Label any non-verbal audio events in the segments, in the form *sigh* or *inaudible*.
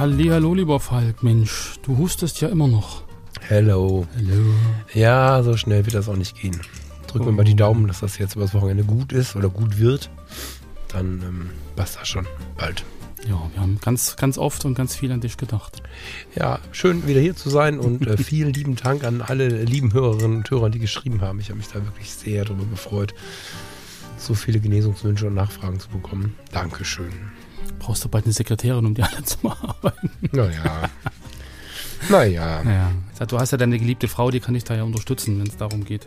Hallo, lieber Falk. Mensch, du hustest ja immer noch. Hello. Hallo. Ja, so schnell wird das auch nicht gehen. Drück mir mal die Daumen, dass das jetzt übers Wochenende gut ist oder gut wird. Dann ähm, passt das schon bald. Ja, wir haben ganz, ganz oft und ganz viel an dich gedacht. Ja, schön wieder hier zu sein und äh, *laughs* vielen lieben Dank an alle lieben Hörerinnen und Hörer, die geschrieben haben. Ich habe mich da wirklich sehr darüber gefreut, so viele Genesungswünsche und Nachfragen zu bekommen. Dankeschön. Brauchst du bald eine Sekretärin, um die alle zu bearbeiten? Naja. naja. Ja. Du hast ja deine geliebte Frau, die kann dich da ja unterstützen, wenn es darum geht.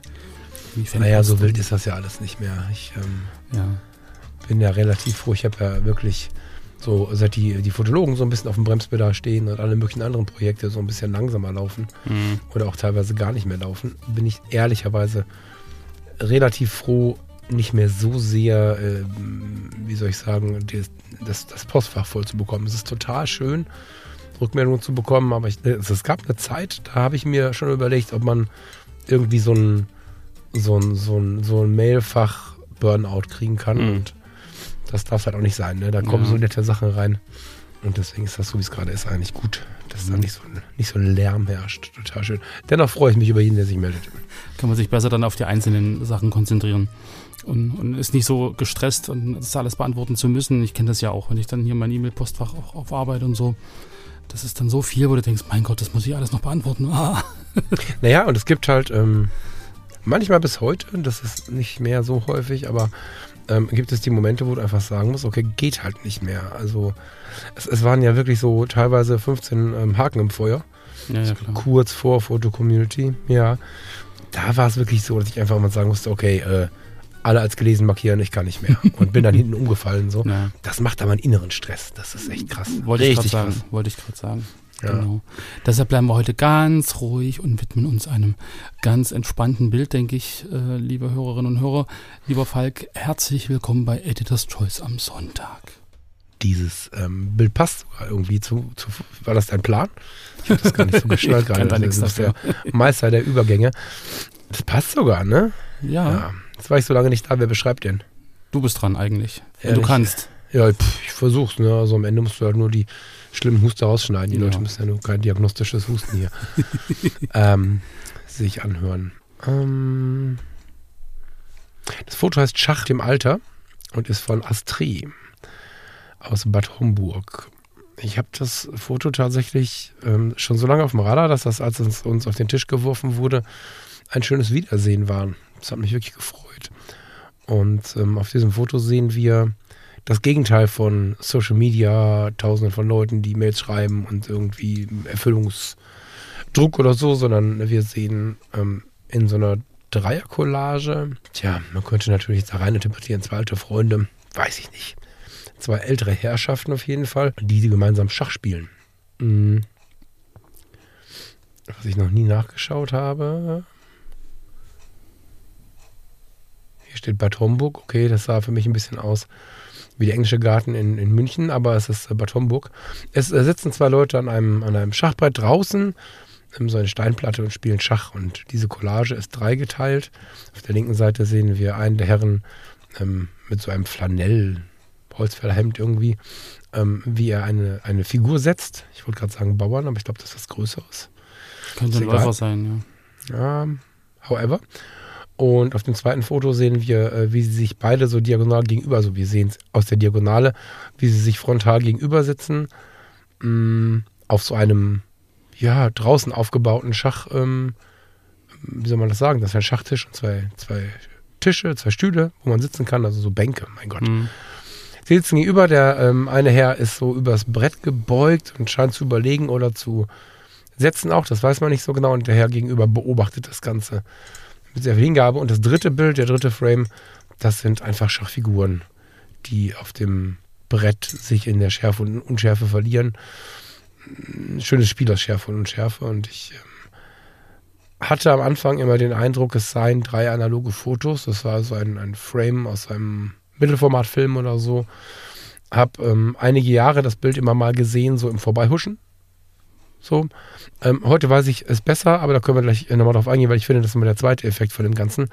Naja, so wild ist das ja alles nicht mehr. Ich ähm, Ja. bin ja relativ froh. Ich habe ja wirklich so, seit die, die Fotologen so ein bisschen auf dem Bremspedal stehen und alle möglichen anderen Projekte so ein bisschen langsamer laufen Mhm. oder auch teilweise gar nicht mehr laufen, bin ich ehrlicherweise relativ froh, nicht mehr so sehr, äh, wie soll ich sagen, das, das, das Postfach voll zu bekommen. Es ist total schön, Rückmeldungen zu bekommen, aber ich, es, gab eine Zeit, da habe ich mir schon überlegt, ob man irgendwie so ein, so ein, so ein, so ein Mailfach-Burnout kriegen kann. Mhm. Und das darf halt auch nicht sein. Ne? Da kommen Ja. so nette Sachen rein. Und deswegen ist das so, wie es gerade ist, eigentlich gut, dass da nicht so, nicht so ein Lärm herrscht. Total schön. Dennoch freue ich mich über jeden, der sich meldet. Kann man sich besser dann auf die einzelnen Sachen konzentrieren. Und, und ist nicht so gestresst und das alles beantworten zu müssen. Ich kenne das ja auch, wenn ich dann hier mein E-Mail-Postfach auch auf Arbeit und so. Das ist dann so viel, wo du denkst, mein Gott, das muss ich alles noch beantworten. Ah. *laughs* Naja, und es gibt halt ähm, manchmal bis heute, das ist nicht mehr so häufig, aber ähm, gibt es die Momente, wo du einfach sagen musst, okay, geht halt nicht mehr. Also es, es waren ja wirklich so teilweise 15 ähm, Haken im Feuer, Ja, ja, klar. kurz vor Foto-Community, ja. Da war es wirklich so, dass ich einfach mal sagen musste, okay, äh, alle als gelesen markieren, ich kann nicht mehr. Und bin dann *laughs* hinten umgefallen so. Ja. Das macht aber einen inneren Stress. Das ist echt krass. Wollte ich gerade Richtig sagen. Wollte ich gerade sagen. Ja. Genau. Deshalb bleiben wir heute ganz ruhig und widmen uns einem ganz entspannten Bild, denke ich, äh, liebe Hörerinnen und Hörer. Lieber Falk, herzlich willkommen bei Editor's Choice am Sonntag. Dieses ähm, Bild passt sogar irgendwie zu, zu. War das dein Plan? Ich habe das gar nicht so *laughs* geschnallt gerade. Du nichts bist dafür. der Meister der Übergänge. Das passt sogar, ne? Ja, Ja. Jetzt war ich so lange nicht da. Wer beschreibt den? du bist dran eigentlich. Wenn du kannst. Ja, pff, ich versuch's. Ne? Also am Ende musst du halt nur die schlimmen Huster rausschneiden. Die Ja. Leute müssen ja nur kein diagnostisches Husten hier *laughs* ähm, sich anhören. Ähm, das Foto heißt Schacht im Alter und ist von Astrid aus Bad Homburg. Ich habe das Foto tatsächlich ähm, schon so lange auf dem Radar, dass das, als es uns auf den Tisch geworfen wurde, ein schönes Wiedersehen war. Das hat mich wirklich gefreut. Und ähm, auf diesem Foto sehen wir das Gegenteil von Social Media, tausenden von Leuten, die Mails schreiben und irgendwie Erfüllungsdruck oder so, sondern wir sehen ähm, in so einer Dreiercollage, tja, man könnte natürlich da rein interpretieren, zwei alte Freunde, weiß ich nicht. Zwei ältere Herrschaften auf jeden Fall, die, die gemeinsam Schach spielen. Mhm. Was ich noch nie nachgeschaut habe. Hier steht Bad Homburg. Okay, das sah für mich ein bisschen aus wie der englische Garten in, in München, aber es ist äh, Bad Homburg. Es äh, sitzen zwei Leute an einem, an einem Schachbrett draußen, haben so eine Steinplatte und spielen Schach. Und diese Collage ist dreigeteilt. Auf der linken Seite sehen wir einen der Herren ähm, mit so einem Flanell, Holzfällerhemd irgendwie, ähm, wie er eine, eine Figur setzt. Ich wollte gerade sagen Bauern, aber ich glaube, das ist was Größeres. Könnte ein. Läufer sein, ja. Ja, however. Und auf dem zweiten Foto sehen wir, äh, wie sie sich beide so diagonal gegenüber, also wir sehen es aus der Diagonale, wie sie sich frontal gegenüber sitzen, mh, auf so einem, ja, draußen aufgebauten Schach, ähm, wie soll man das sagen? Das ist ein Schachtisch und zwei, zwei Tische, zwei Stühle, wo man sitzen kann, also so Bänke, mein Gott. Hm. Sie sitzen gegenüber, der ähm, eine Herr ist so übers Brett gebeugt und scheint zu überlegen oder zu setzen auch, das weiß man nicht so genau. Und der Herr gegenüber beobachtet das Ganze mit sehr viel Hingabe. Und das dritte Bild, der dritte Frame, das sind einfach Schachfiguren, die auf dem Brett sich in der Schärfe und Unschärfe verlieren. Ein schönes Spiel aus Schärfe und Unschärfe und ich ähm, hatte am Anfang immer den Eindruck, es seien drei analoge Fotos. Das war so ein, ein Frame aus einem Mittelformatfilm oder so. Hab ähm, einige Jahre das Bild immer mal gesehen, so im Vorbeihuschen. So. Ähm, heute weiß ich es besser, aber da können wir gleich nochmal drauf eingehen, weil ich finde, das ist immer der zweite Effekt von dem Ganzen.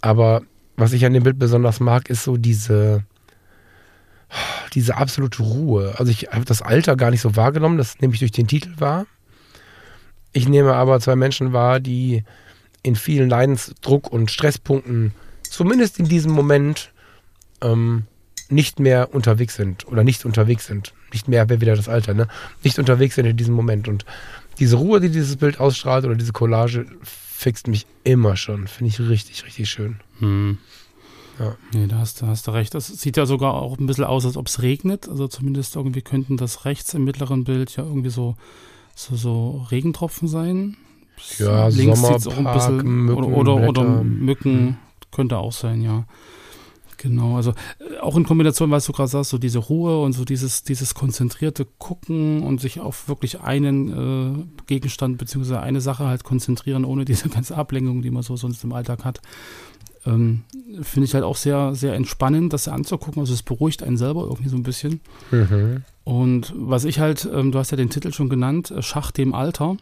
Aber was ich an dem Bild besonders mag, ist so diese, diese absolute Ruhe. Also ich habe das Alter gar nicht so wahrgenommen, das nehme ich durch den Titel wahr. Ich nehme aber zwei Menschen wahr, die in vielen Leidensdruck und Stresspunkten, zumindest in diesem Moment, ähm, nicht mehr unterwegs sind oder nicht unterwegs sind. Nicht mehr wäre wieder das Alter, ne? Nicht unterwegs sind in diesem Moment. Und diese Ruhe, die dieses Bild ausstrahlt oder diese Collage, fixt mich immer schon. Finde ich richtig, richtig schön. Hm. Ja. Nee, da hast, da hast du recht. Das sieht ja sogar auch ein bisschen aus, als ob es regnet. Also zumindest irgendwie könnten das rechts im mittleren Bild ja irgendwie so, so, so Regentropfen sein. Ja, Links sieht's auch ein bisschen, Mücken, oder, oder, oder. Mücken könnte auch sein, ja. Genau, also äh, auch in Kombination, was du gerade sagst, so diese Ruhe und so dieses, dieses konzentrierte Gucken und sich auf wirklich einen äh, Gegenstand beziehungsweise eine Sache halt konzentrieren, ohne diese *laughs* ganze Ablenkung, die man so sonst im Alltag hat. Ähm, Finde ich halt auch sehr, sehr entspannend, das anzugucken. Also es beruhigt einen selber irgendwie so ein bisschen. Mhm. Und was ich halt, ähm, du hast ja den Titel schon genannt, äh, Schach dem Alter.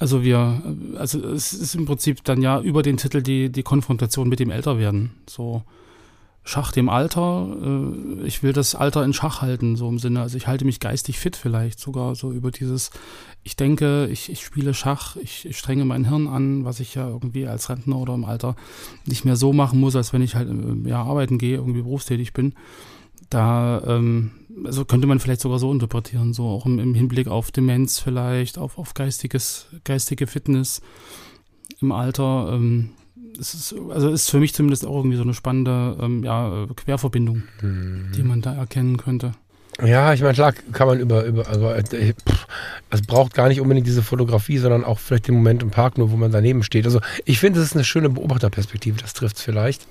Also wir, also es ist im Prinzip dann ja über den Titel die, die Konfrontation mit dem Älterwerden. So Schach dem Alter, äh, ich will das Alter in Schach halten, so im Sinne, also ich halte mich geistig fit vielleicht sogar so über dieses, ich denke, ich, ich spiele Schach, ich, ich strenge mein Hirn an, was ich ja irgendwie als Rentner oder im Alter nicht mehr so machen muss, als wenn ich halt äh, ja, arbeiten gehe, irgendwie berufstätig bin da ähm, also könnte man vielleicht sogar so interpretieren, so auch im, im Hinblick auf Demenz vielleicht, auf, auf geistiges, geistige Fitness im Alter. Ähm, es ist, also ist für mich zumindest auch irgendwie so eine spannende ähm, ja, Querverbindung, die man da erkennen könnte. Ja, ich meine, klar kann man über, über also äh, pff, es braucht gar nicht unbedingt diese Fotografie, sondern auch vielleicht den Moment im Park, nur wo man daneben steht. Also ich finde, es ist eine schöne Beobachterperspektive, das trifft es vielleicht.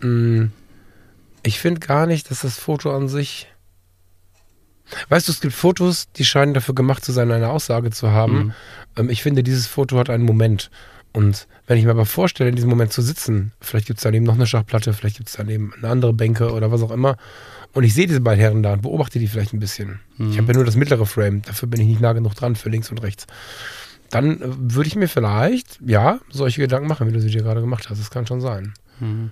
Mm, Ich finde gar nicht, dass das Foto an sich. Weißt du, es gibt Fotos, die scheinen dafür gemacht zu sein, eine Aussage zu haben. Mhm. Ähm, Ich finde, dieses Foto hat einen Moment. Und wenn ich mir aber vorstelle, in diesem Moment zu sitzen, vielleicht gibt es daneben noch eine Schachplatte, vielleicht gibt es daneben eine andere Bänke oder was auch immer. Und ich sehe diese beiden Herren da und beobachte die vielleicht ein bisschen. Ich habe ja nur das mittlere Frame, dafür bin ich nicht nah genug dran für links und rechts. Dann äh, würde ich mir vielleicht, ja, solche Gedanken machen, wie du sie dir gerade gemacht hast. Das kann schon sein. Mhm.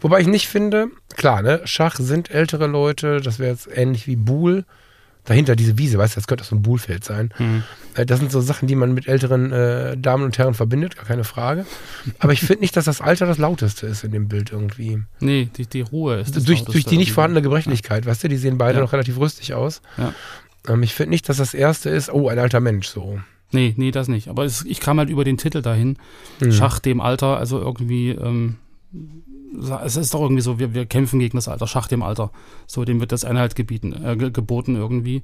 Wobei ich nicht finde, klar, ne, Schach sind ältere Leute, das wäre jetzt ähnlich wie Buhl. Dahinter diese Wiese, weißt du, das könnte so ein Buhlfeld sein. Mhm. Äh, Das sind so Sachen, die man mit älteren äh, Damen und Herren verbindet, gar keine Frage. Aber ich finde nicht, dass das Alter das lauteste ist in dem Bild irgendwie. Nee, die, die Ruhe ist das durch, durch die nicht vorhandene Gebrechlichkeit, weißt du, die sehen beide Ja. noch relativ rüstig aus. Ja. Ähm, ich finde nicht, dass das erste ist, oh, ein alter Mensch, so. Nee, nee, das nicht. Aber es, ich kam halt über den Titel dahin. Mhm. Schach dem Alter, also irgendwie, ähm, es ist doch irgendwie so, wir, wir kämpfen gegen das Alter, Schach dem Alter. So, dem wird das eine halt gebieten, äh, ge- geboten irgendwie.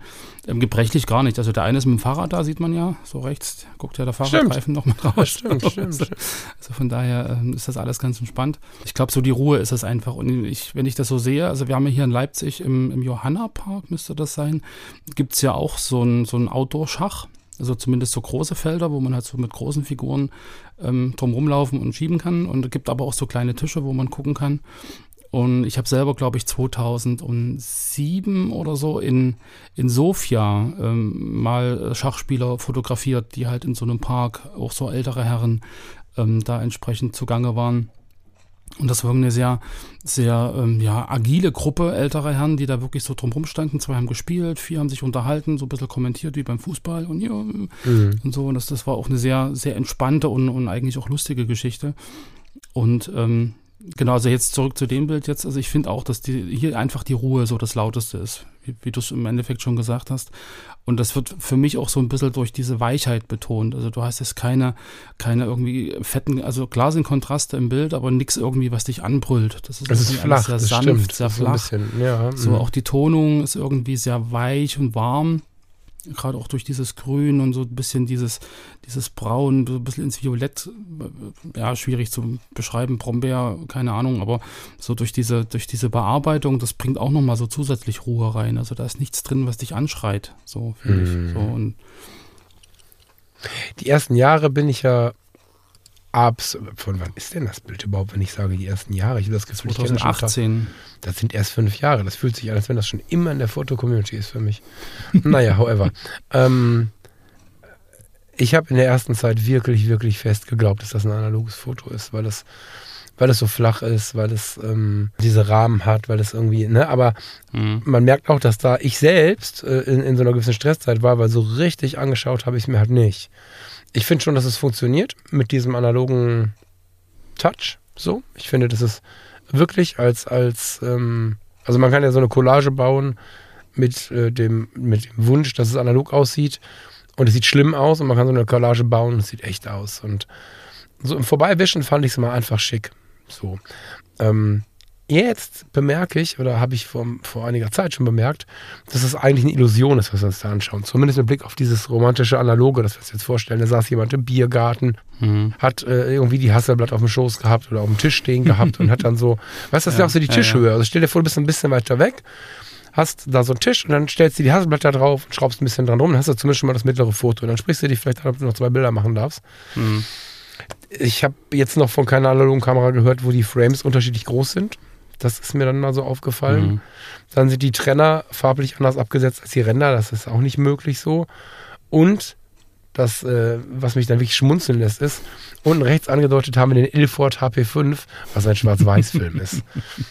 Ähm, gebrechlich gar nicht. Also der eine ist mit dem Fahrrad da, sieht man ja, so rechts, guckt ja der Fahrradreifen noch mit raus. Stimmt, stimmt, stimmt. *laughs* Also von daher ähm, ist das alles ganz entspannt. Ich glaube, so die Ruhe ist es einfach. Und ich, wenn ich das so sehe, also wir haben ja hier in Leipzig im, im Johanna-Park, müsste das sein, gibt es ja auch so ein, so ein Outdoor-Schach. Also zumindest so große Felder, wo man halt so mit großen Figuren ähm, drum rumlaufen und schieben kann. Und es gibt aber auch so kleine Tische, wo man gucken kann. Und ich habe selber, glaube ich, 2007 oder so in, in Sofia ähm, mal Schachspieler fotografiert, die halt in so einem Park, auch so ältere Herren, ähm, da entsprechend zugange waren. Und das war eine sehr, sehr ähm, ja, agile Gruppe älterer Herren, die da wirklich so drumherum standen. Zwei haben gespielt, vier haben sich unterhalten, so ein bisschen kommentiert wie beim Fußball und ja, Mhm. und so. Und das, das war auch eine sehr, sehr entspannte und, und eigentlich auch lustige Geschichte. Und ähm, genau, also jetzt zurück zu dem Bild jetzt. Also ich finde auch, dass die, hier einfach die Ruhe so das Lauteste ist, wie, wie du es im Endeffekt schon gesagt hast. Und das wird für mich auch so ein bisschen durch diese Weichheit betont. Also du hast jetzt keine, keine irgendwie fetten, also klar sind Kontraste im Bild, aber nichts irgendwie, was dich anbrüllt. Das ist, Es ist flach, sehr das sanft, stimmt. sehr Das ist so flach. bisschen, ja. So mhm. auch die Tonung ist irgendwie sehr weich und warm. Gerade auch durch dieses Grün und so ein bisschen dieses, dieses Braun, so ein bisschen ins Violett, äh, ja, schwierig zu beschreiben, Brombeer, keine Ahnung, aber so durch diese, durch diese Bearbeitung, das bringt auch nochmal so zusätzlich Ruhe rein. Also da ist nichts drin, was dich anschreit, so finde Mhm. ich. So, und Die ersten Jahre bin ich ja abs. Von wann ist denn das Bild überhaupt, wenn ich sage die ersten Jahre? Ich habe das Gefühl, ich kenne das schon. 2018, Das sind erst fünf Jahre. Das fühlt sich an, als wenn das schon immer in der Foto-Community ist für mich. *laughs* naja, however. Ähm, ich habe in der ersten Zeit wirklich, wirklich fest geglaubt, dass das ein analoges Foto ist, weil es, weil es so flach ist, weil es ähm, diese Rahmen hat, weil es irgendwie, ne, aber Mhm. man merkt auch, dass da ich selbst äh, in, in so einer gewissen Stresszeit war, weil so richtig angeschaut habe ich es mir halt nicht. Ich finde schon, dass es funktioniert mit diesem analogen Touch. So, ich finde, das ist wirklich als, als, ähm, also man kann ja so eine Collage bauen mit, äh, dem, mit dem Wunsch, dass es analog aussieht und es sieht schlimm aus und man kann so eine Collage bauen und es sieht echt aus. Und so im Vorbeiwischen fand ich es mal einfach schick. So. Ähm, jetzt bemerke ich, oder habe ich vor, vor einiger Zeit schon bemerkt, dass es eigentlich eine Illusion ist, was wir uns da anschauen. Zumindest mit Blick auf dieses romantische Analoge, das wir uns jetzt vorstellen. Da saß jemand im Biergarten, Mhm. hat äh, irgendwie die Hasselblatt auf dem Schoß gehabt oder auf dem Tisch stehen gehabt *laughs* und hat dann so, weißt du, das ist ja Ja, auch so die ja, Tischhöhe. Also stell dir vor, du bist ein bisschen weiter weg, hast da so einen Tisch und dann stellst du die Hasselblätter drauf und schraubst ein bisschen dran rum, dann hast du zumindest schon mal das mittlere Foto und dann sprichst du dich vielleicht an, ob du noch zwei Bilder machen darfst. Mhm. Ich habe jetzt noch von keiner analogen Kamera gehört, wo die Frames unterschiedlich groß sind. Das ist mir dann mal so aufgefallen. Mhm. Dann sind die Trenner farblich anders abgesetzt als die Ränder. Das ist auch nicht möglich so. Und das, äh, was mich dann wirklich schmunzeln lässt, ist, unten rechts angedeutet haben wir den Ilford HP5, was ein Schwarz-Weiß-Film ist.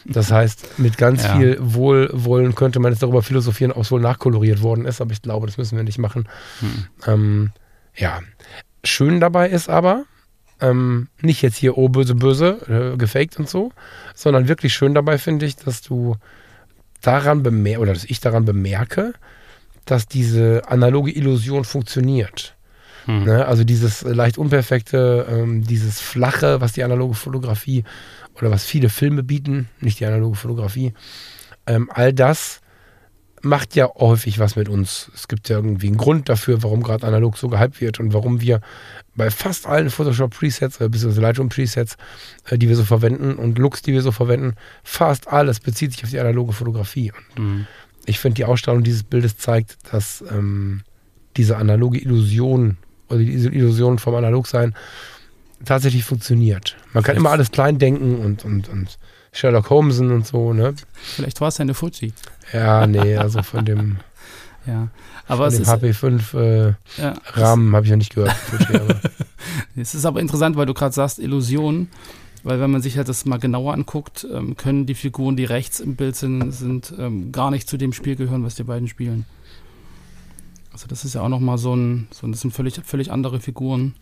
Das heißt, mit ganz Ja. viel Wohlwollen könnte man jetzt darüber philosophieren, ob es wohl nachkoloriert worden ist, aber ich glaube, das müssen wir nicht machen. Mhm. Ähm, ja, schön dabei ist aber, ähm, nicht jetzt hier, oh, böse, böse, äh, gefaked und so, sondern wirklich schön dabei finde ich, dass du daran bemerkst, oder dass ich daran bemerke, dass diese analoge Illusion funktioniert. Mhm. Ne? Also dieses leicht unperfekte, ähm, dieses flache, was die analoge Fotografie oder was viele Filme bieten, nicht die analoge Fotografie, ähm, all das macht ja häufig was mit uns. Es gibt ja irgendwie einen Grund dafür, warum gerade analog so gehypt wird und warum wir bei fast allen Photoshop-Presets, äh, beziehungsweise Lightroom-Presets, äh, die wir so verwenden und Looks, die wir so verwenden, fast alles bezieht sich auf die analoge Fotografie. Und Mhm. ich finde, die Ausstrahlung dieses Bildes zeigt, dass ähm, diese analoge Illusion oder diese Illusion vom Analogsein tatsächlich funktioniert. Man kann immer alles klein denken und, und, und Sherlock Holmesen und so, ne? Vielleicht war es ja eine Fuji. Ja, nee, also von dem, *laughs* Ja. Aber von es dem ist, HP5 äh, ja, Rahmen habe ich noch nicht gehört. Fuji, *laughs* Es ist aber interessant, weil du gerade sagst, Illusion, weil wenn man sich halt das mal genauer anguckt, ähm, können die Figuren, die rechts im Bild sind, sind ähm, gar nicht zu dem Spiel gehören, was die beiden spielen. Also das ist ja auch nochmal so ein, so das sind völlig, völlig andere Figuren,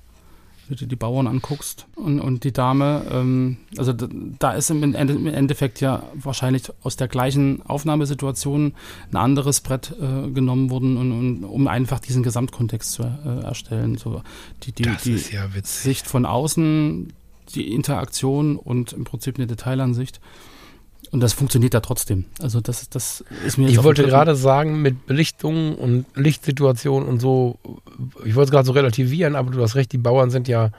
wenn du die Bauern anguckst. Und, und die Dame, ähm, also da, ist im, Ende, im Endeffekt ja wahrscheinlich aus der gleichen Aufnahmesituation ein anderes Brett äh, genommen worden, und, und, um einfach diesen Gesamtkontext zu äh, erstellen. So die, die, das die, ist ja witzig. Sicht von außen, die Interaktion und im Prinzip eine Detailansicht. Und das funktioniert ja trotzdem. Also das, das ist mir Ich wollte gerade sagen, mit Belichtung und Lichtsituation und so, ich wollte es gerade so relativieren, aber du hast recht, die Bauern sind ja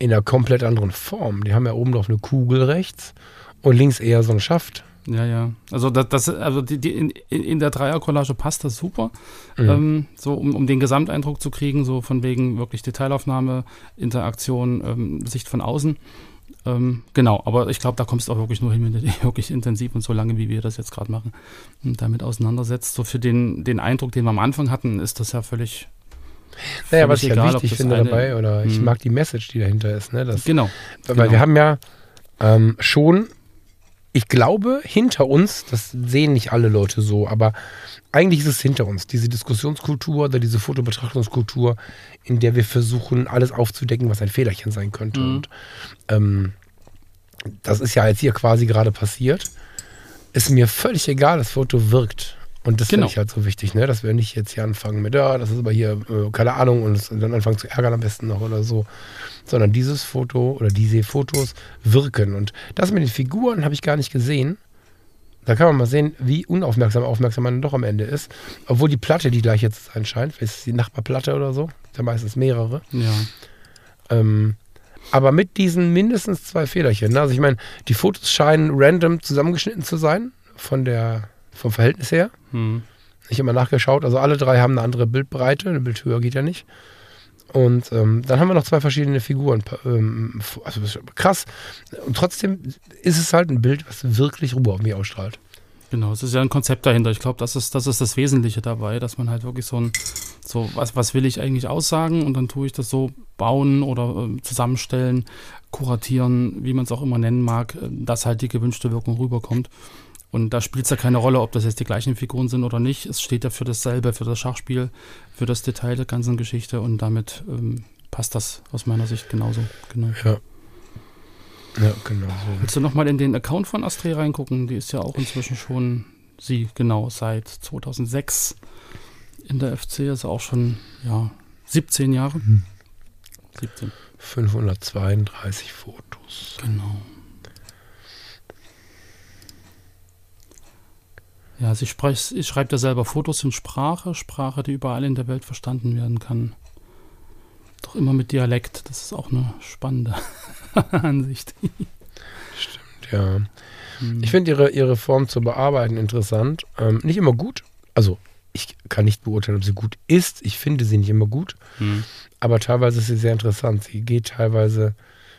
in einer komplett anderen Form. Die haben ja oben drauf eine Kugel rechts und links eher so ein Schaft. Ja, ja. Also das, das also die, die in, in in der Dreiercollage passt das super. Mhm. Ähm, so um, um den Gesamteindruck zu kriegen, so von wegen wirklich Detailaufnahme, Interaktion, ähm, Sicht von außen. Ähm, genau, aber ich glaube, da kommst du auch wirklich nur hin, wenn du dich *laughs* wirklich intensiv und so lange, wie wir das jetzt gerade machen, damit auseinandersetzt. So für den, den Eindruck, den wir am Anfang hatten, ist das ja völlig. Naja, völlig was ich ja egal, ob wichtig finde eine- dabei, oder ich Mhm. mag die Message, die dahinter ist. Ne? Das, Genau. weil genau. wir haben ja ähm, schon, ich glaube, hinter uns, das sehen nicht alle Leute so, aber eigentlich ist es hinter uns, diese Diskussionskultur oder diese Fotobetrachtungskultur, in der wir versuchen, alles aufzudecken, was ein Fehlerchen sein könnte. Mhm. Und ähm, das ist ja jetzt hier quasi gerade passiert. Ist mir völlig egal, das Foto wirkt. Und das Genau. finde ich halt so wichtig, ne? dass wir nicht jetzt hier anfangen mit, ja, das ist aber hier, äh, keine Ahnung, und, dann anfangen zu ärgern am besten noch oder so. Sondern dieses Foto oder diese Fotos wirken. Und das mit den Figuren habe ich gar nicht gesehen. Da kann man mal sehen, wie unaufmerksam aufmerksam man doch am Ende ist. Obwohl die Platte die gleiche zu sein scheint. Vielleicht ist es die Nachbarplatte oder so. Da meistens mehrere. Ja. Ähm, aber mit diesen mindestens zwei Federchen. ne? Also ich meine, die Fotos scheinen random zusammengeschnitten zu sein. Von der, vom Verhältnis her. Hm. Ich habe mal nachgeschaut. Also alle drei haben eine andere Bildbreite. Eine Bildhöhe geht ja nicht. Und ähm, dann haben wir noch zwei verschiedene Figuren. Ähm, also krass. Und trotzdem ist es halt ein Bild, was wirklich Ruhe auf mich ausstrahlt. Genau, es ist ja ein Konzept dahinter. Ich glaube, das ist, das ist das Wesentliche dabei, dass man halt wirklich so ein, so, was, was will ich eigentlich aussagen und dann tue ich das so bauen oder ähm, zusammenstellen, kuratieren, wie man es auch immer nennen mag, äh, dass halt die gewünschte Wirkung rüberkommt. Und da spielt es ja keine Rolle, ob das jetzt die gleichen Figuren sind oder nicht. Es steht ja für dasselbe, für das Schachspiel, für das Detail der ganzen Geschichte und damit ähm, passt das aus meiner Sicht genauso. Genau. Ja. Ja, genau so. Willst du nochmal in den Account von Astrid reingucken? Die ist ja auch inzwischen schon, sie genau, seit 2006 in der FC, also auch schon, ja, 17 Jahre. 17, 532 Fotos. genau. Ja, sie, sie schreibt ja selber Fotos in Sprache, Sprache, die überall in der Welt verstanden werden kann. Doch immer mit Dialekt, das ist auch eine spannende *laughs* Ansicht. Ja. Hm. Ich finde ihre, ihre Form zu bearbeiten interessant. Ähm, nicht immer gut. Also, ich kann nicht beurteilen, ob sie gut ist. Ich finde sie nicht immer gut. Hm. Aber teilweise ist sie sehr interessant. Sie geht teilweise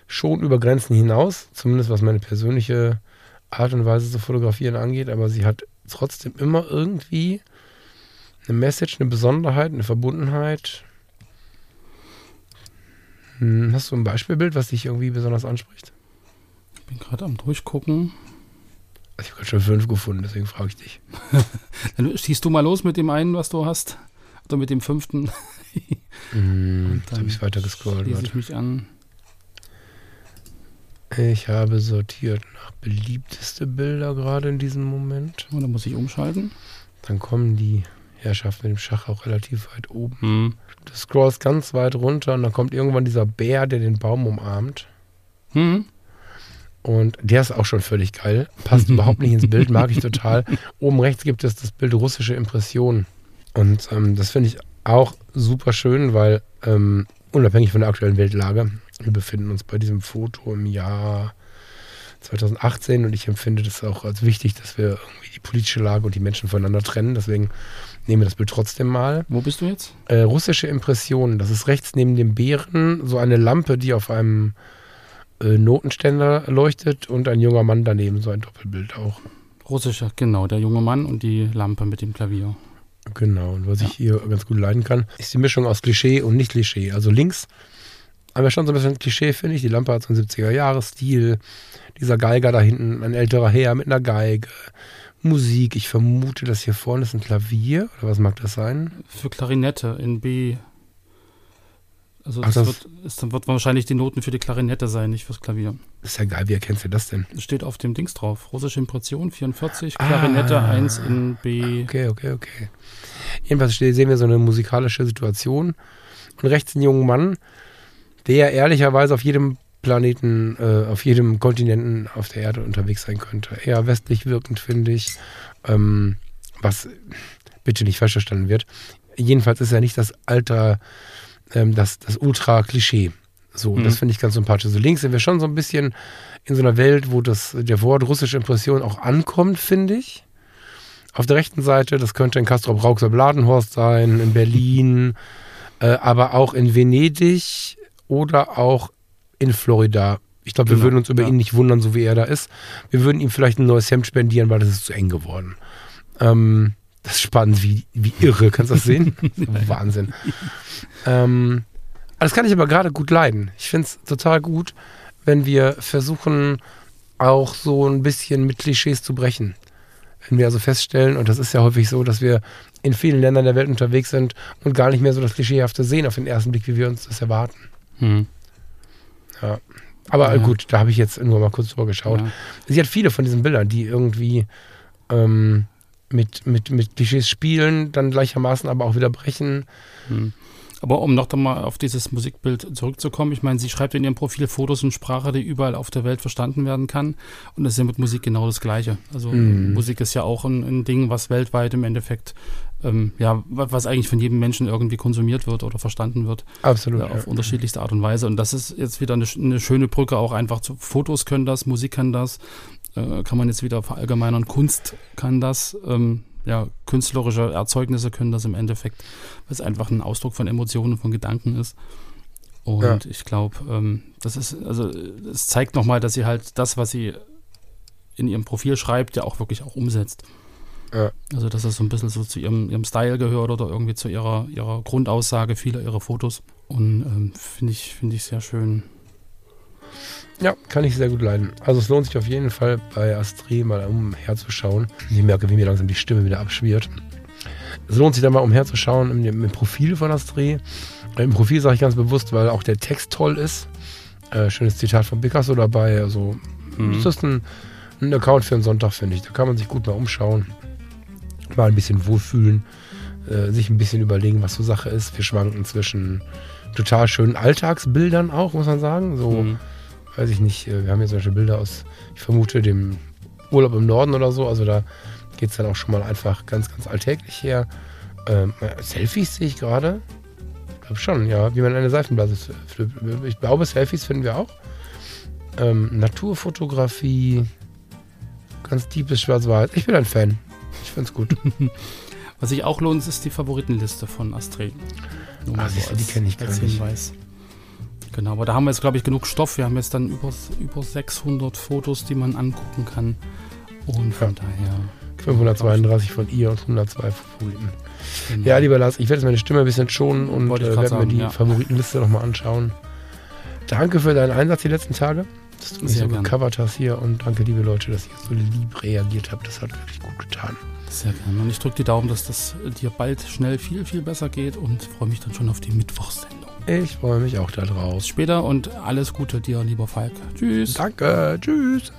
schon über Grenzen hinaus, zumindest was meine persönliche Art und Weise zu fotografieren angeht. Aber sie hat trotzdem immer irgendwie eine Message, eine Besonderheit, eine Verbundenheit. Hm, Hast du ein Beispielbild, was dich irgendwie besonders anspricht? Ich bin gerade am Durchgucken. Also ich habe gerade schon fünf gefunden, deswegen frage ich dich. *laughs* Dann schießt du mal los mit dem einen, was du hast. Oder mit dem fünften. *laughs* Jetzt dann habe ich weiter gescrollt. Ich mich an. Ich habe sortiert nach beliebteste Bilder gerade in diesem Moment. Oh, da muss ich umschalten. Dann kommen die Herrschaften mit dem Schach auch relativ weit oben. Hm. Du scrollst ganz weit runter und dann kommt irgendwann dieser Bär, der den Baum umarmt. Hm. Und der ist auch schon völlig geil. Passt *laughs* überhaupt nicht ins Bild, mag ich total. Oben rechts gibt es das Bild russische Impression. Und ähm, das finde ich auch super schön, weil ähm, unabhängig von der aktuellen Weltlage, wir befinden uns bei diesem Foto im Jahr 2018 und ich empfinde das auch als wichtig, dass wir irgendwie die politische Lage und die Menschen voneinander trennen. Deswegen nehmen wir das Bild trotzdem mal. Wo bist du jetzt? Äh, russische Impressionen, das ist rechts neben dem Bären so eine Lampe, die auf einem äh, Notenständer leuchtet und ein junger Mann daneben, so ein Doppelbild auch. Russischer, genau. Der junge Mann und die Lampe mit dem Klavier. Genau, und was ich hier ganz gut leiden kann, ist die Mischung aus Klischee und Nicht-Klischee. Also links haben wir schon so ein bisschen Klischee, finde ich. Die Lampe hat so einen 70er-Jahres-Stil. Dieser Geiger da hinten, ein älterer Herr mit einer Geige. Musik, ich vermute, das hier vorne ist ein Klavier. Oder was mag das sein? Für Klarinette in B. Also Ach, das, das- wird, ist, dann wird wahrscheinlich die Noten für die Klarinette sein, nicht fürs Klavier. ist ja geil, wie erkennst du das denn? Das steht auf dem Dings drauf. Russische Impression 44, Klarinette Ah. 1 in B. Okay, okay, okay. Jedenfalls sehen wir so eine musikalische Situation. Und rechts einen jungen Mann, der ehrlicherweise auf jedem Planeten, äh, auf jedem Kontinenten auf der Erde unterwegs sein könnte. Eher westlich wirkend, finde ich. Ähm, was bitte nicht falsch verstanden wird. Jedenfalls ist er nicht das Alter, ähm, das, das Ultra-Klischee. So, Mhm. das finde ich ganz sympathisch. So links sind wir schon so ein bisschen in so einer Welt, wo das, der Wort russische Impression auch ankommt, finde ich. Auf der rechten Seite, das könnte in Castrop Rauxel Bladenhorst sein, in Berlin, äh, aber auch in Venedig oder auch in Florida. Ich glaube, wir Genau, würden uns über ja. ihn nicht wundern, so wie er da ist. Wir würden ihm vielleicht ein neues Hemd spendieren, weil das ist zu eng geworden. Ähm, das ist spannend, wie, wie irre. Kannst du das sehen? *laughs* Wahnsinn. Ähm, das kann ich aber gerade gut leiden. Ich finde es total gut, wenn wir versuchen, auch so ein bisschen mit Klischees zu brechen. Wenn wir also feststellen, und das ist ja häufig so, dass wir in vielen Ländern der Welt unterwegs sind und gar nicht mehr so das Klischeehafte sehen auf den ersten Blick, wie wir uns das erwarten. Hm. Aber äh, Ja. gut, da habe ich jetzt nur mal kurz drüber geschaut. Ja. Sie hat viele von diesen Bildern, die irgendwie ähm, mit, mit, mit Klischees spielen, dann gleichermaßen aber auch wieder brechen. Hm. Aber um noch einmal auf dieses Musikbild zurückzukommen, ich meine, sie schreibt in ihrem Profil Fotos in Sprache, die überall auf der Welt verstanden werden kann. Und das ist ja mit Musik genau das Gleiche. Also Mhm. Musik ist ja auch ein, ein Ding, was weltweit im Endeffekt, ähm, ja, wa- was eigentlich von jedem Menschen irgendwie konsumiert wird oder verstanden wird. Absolut. Ja, auf ja. unterschiedlichste Art und Weise. Und das ist jetzt wieder eine, eine schöne Brücke auch einfach zu Fotos können das, Musik kann das, äh, kann man jetzt wieder verallgemeinern, Kunst kann das, ähm, ja, künstlerische Erzeugnisse können das im Endeffekt, weil es einfach ein Ausdruck von Emotionen, von Gedanken ist. Und Ja. ich glaube, ähm, das ist, also es zeigt nochmal, dass sie halt das, was sie in ihrem Profil schreibt, ja auch wirklich auch umsetzt. Ja. Also dass das so ein bisschen so zu ihrem, ihrem Style gehört oder irgendwie zu ihrer, ihrer Grundaussage vieler ihrer Fotos. Und ähm, finde ich, finde ich sehr schön. Ja, kann ich sehr gut leiden. Also es lohnt sich auf jeden Fall bei Astrid mal umherzuschauen. Ich merke, wie mir langsam die Stimme wieder abschwirrt. Es lohnt sich da mal umherzuschauen im, im Profil von Astrid. Im Profil sage ich ganz bewusst, weil auch der Text toll ist. Äh, schönes Zitat von Picasso dabei. Also Mhm. das ist ein, ein Account für einen Sonntag, finde ich. Da kann man sich gut mal umschauen. Mal ein bisschen wohlfühlen. Äh, sich ein bisschen überlegen, was so Sache ist. Wir schwanken zwischen total schönen Alltagsbildern auch, muss man sagen. So Mhm. weiß ich nicht, äh, wir haben hier zum Beispiel Bilder aus, ich vermute, dem Urlaub im Norden oder so. Also da geht es dann auch schon mal einfach ganz, ganz alltäglich her. Ähm, äh, Selfies sehe ich gerade. Ich glaube schon, ja, wie man eine Seifenblase flippt. Ich glaube, Selfies finden wir auch. Ähm, Naturfotografie, ganz deepes Schwarz-Weiß. Ich bin ein Fan. Ich finde es gut. *laughs* Was sich auch lohnt, ist die Favoritenliste von Astrid. Nur Ah, siehst du, die kenn ich gar als nicht. Hinweis. Genau, aber da haben wir jetzt, glaube ich, genug Stoff. Wir haben jetzt dann über, über 600 Fotos, die man angucken kann. Und von Ja. daher. 532 von ihr und 102 Favoriten. Genau. Ja, lieber Lars, ich werde jetzt meine Stimme ein bisschen schonen und äh, werde mir die ja. Favoritenliste nochmal anschauen. Danke für deinen Einsatz die letzten Tage, dass du mich Sehr so gerne. gecovert hast hier und danke, liebe Leute, dass ihr so lieb reagiert habt. Das hat wirklich gut getan. Sehr gerne. Und ich drücke die Daumen, dass das dir bald schnell viel, viel besser geht und freue mich dann schon auf die Mittwochssendung. Ich freue mich auch Bis darauf. später und alles Gute dir, lieber Falk. Tschüss. Danke, tschüss.